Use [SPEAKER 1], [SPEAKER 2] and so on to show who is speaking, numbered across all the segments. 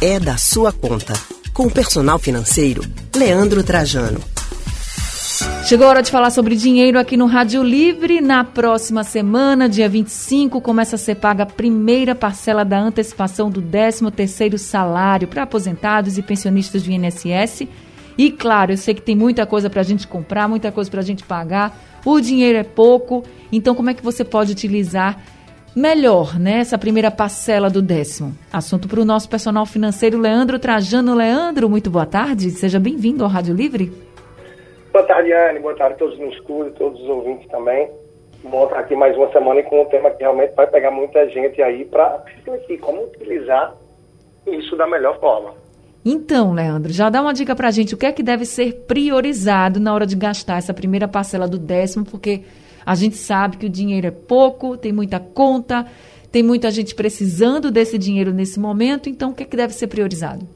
[SPEAKER 1] é da sua conta. Com o personal financeiro, Leandro Trajano.
[SPEAKER 2] Chegou a hora de falar sobre dinheiro aqui no Rádio Livre. Na próxima semana, dia 25, começa a ser paga a primeira parcela da antecipação do 13º salário para aposentados e pensionistas do INSS. E claro, eu sei que tem muita coisa para a gente comprar, muita coisa para a gente pagar. O dinheiro é pouco, então como é que você pode utilizar melhor né, essa primeira parcela do décimo? Assunto para o nosso personal financeiro, Leandro Trajano. Leandro, muito boa tarde, seja bem-vindo ao Rádio Livre.
[SPEAKER 3] Boa tarde, Anne. Boa tarde a todos no estúdio, todos os ouvintes também. Bom estar aqui mais uma semana e com um tema que realmente vai pegar muita gente aí para refletir como utilizar isso da melhor forma.
[SPEAKER 2] Então, Leandro, já dá uma dica para a gente. O que é que deve ser priorizado na hora de gastar essa primeira parcela do décimo? Porque a gente sabe que o dinheiro é pouco, tem muita conta, tem muita gente precisando desse dinheiro nesse momento. Então, o que é que deve ser priorizado?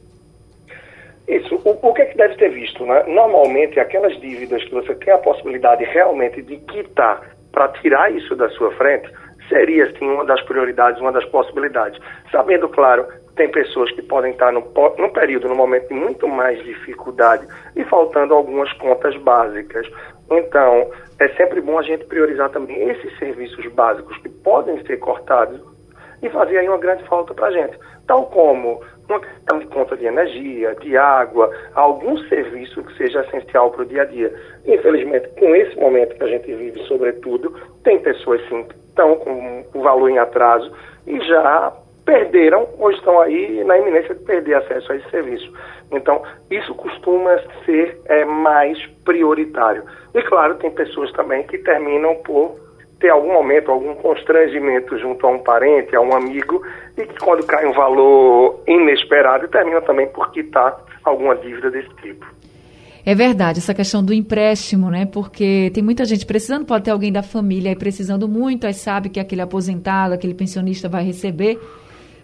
[SPEAKER 3] Isso. O, o que é que deve ter visto? Né? Normalmente, aquelas dívidas que você tem a possibilidade realmente de quitar para tirar isso da sua frente, seria, sim, uma das prioridades, uma das possibilidades. Sabendo, claro, tem pessoas que podem estar num, num período, num momento de muito mais dificuldade e faltando algumas contas básicas. Então, é sempre bom a gente priorizar também esses serviços básicos que podem ser cortados e fazer aí uma grande falta para a gente. Tal como uma questão de conta de energia, de água, algum serviço que seja essencial para o dia a dia. Infelizmente, com esse momento que a gente vive, sobretudo, tem pessoas sim que estão com o valor em atraso e já perderam ou estão aí na iminência de perder acesso a esse serviço. Então, isso costuma ser é, mais prioritário. E, claro, tem pessoas também que terminam por ter algum momento, algum constrangimento junto a um parente, a um amigo, e que quando cai um valor inesperado, termina também por quitar alguma dívida desse tipo.
[SPEAKER 2] É verdade, essa questão do empréstimo, né? Porque tem muita gente precisando, pode ter alguém da família aí precisando muito, aí sabe que aquele aposentado, aquele pensionista vai receber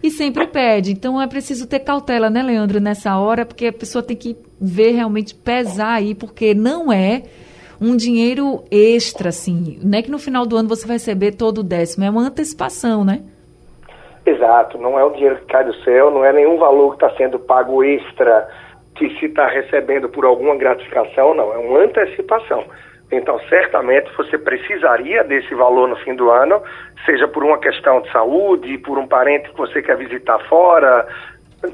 [SPEAKER 2] e sempre pede. Então é preciso ter cautela, né, Leandro, nessa hora, porque a pessoa tem que ver realmente pesar aí, porque não é um dinheiro extra, assim. Não é que no final do ano você vai receber todo o décimo, é uma antecipação, né?
[SPEAKER 3] Exato, não é o dinheiro que cai do céu, não é nenhum valor que está sendo pago extra que se está recebendo por alguma gratificação, não, é uma antecipação. Então, certamente você precisaria desse valor no fim do ano, seja por uma questão de saúde, por um parente que você quer visitar fora,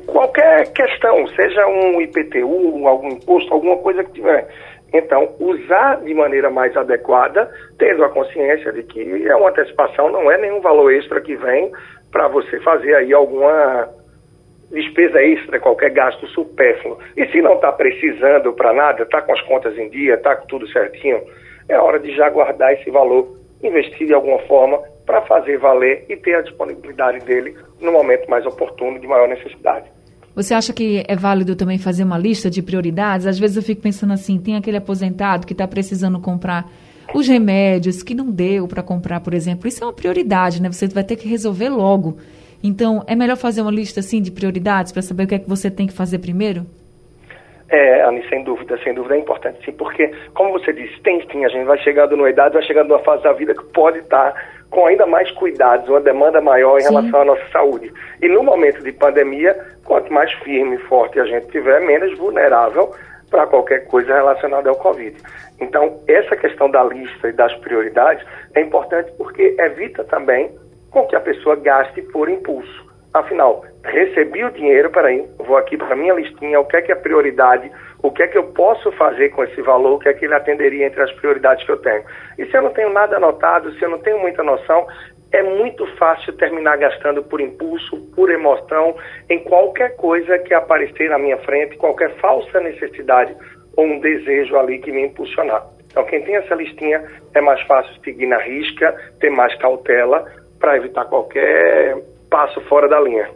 [SPEAKER 3] qualquer questão, seja um IPTU, algum imposto, alguma coisa que tiver. Então, usar de maneira mais adequada, tendo a consciência de que é uma antecipação, não é nenhum valor extra que vem para você fazer aí alguma despesa extra, qualquer gasto supérfluo. E se não está precisando para nada, está com as contas em dia, está com tudo certinho, é hora de já guardar esse valor, investir de alguma forma para fazer valer e ter a disponibilidade dele no momento mais oportuno, de maior necessidade.
[SPEAKER 2] Você acha que é válido também fazer uma lista de prioridades? Às vezes eu fico pensando assim, tem aquele aposentado que está precisando comprar os remédios que não deu para comprar, por exemplo. Isso é uma prioridade, né? Você vai ter que resolver logo. Então, é melhor fazer uma lista assim de prioridades para saber o que é que você tem que fazer primeiro?
[SPEAKER 3] É, Anny, sem dúvida, sem dúvida é importante sim, porque, como você disse, tem sim, a gente vai chegando numa idade, vai chegando numa fase da vida que pode estar com ainda mais cuidados, uma demanda maior em sim. relação à nossa saúde. E no momento de pandemia, quanto mais firme e forte a gente tiver, menos vulnerável para qualquer coisa relacionada ao Covid. Então, essa questão da lista e das prioridades é importante porque evita também com que a pessoa gaste por impulso. Afinal, recebi o dinheiro, peraí, vou aqui para a minha listinha, o que é que é prioridade, o que é que eu posso fazer com esse valor, o que é que ele atenderia entre as prioridades que eu tenho. E se eu não tenho nada anotado, se eu não tenho muita noção, é muito fácil terminar gastando por impulso, por emoção, em qualquer coisa que aparecer na minha frente, qualquer falsa necessidade ou um desejo ali que me impulsionar. Então, quem tem essa listinha é mais fácil seguir na risca, ter mais cautela para evitar qualquer passo fora da linha.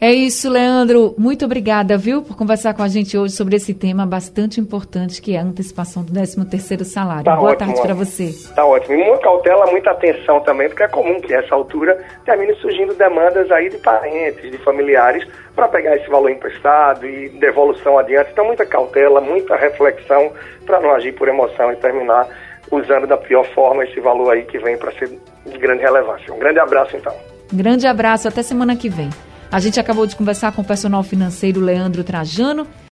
[SPEAKER 2] É isso, Leandro. Muito obrigada, viu, por conversar com a gente hoje sobre esse tema bastante importante que é a antecipação do 13º salário. Tá Boa ótimo, tarde para você.
[SPEAKER 3] Tá ótimo. E muita cautela, muita atenção também, porque é comum que essa altura termine surgindo demandas aí de parentes, de familiares, para pegar esse valor emprestado e devolução adiante. Então, muita cautela, muita reflexão para não agir por emoção e terminar usando da pior forma esse valor aí que vem para ser de grande relevância. Um grande abraço, então.
[SPEAKER 2] Grande abraço. Até semana que vem. A gente acabou de conversar com o personal financeiro Leandro Trajano.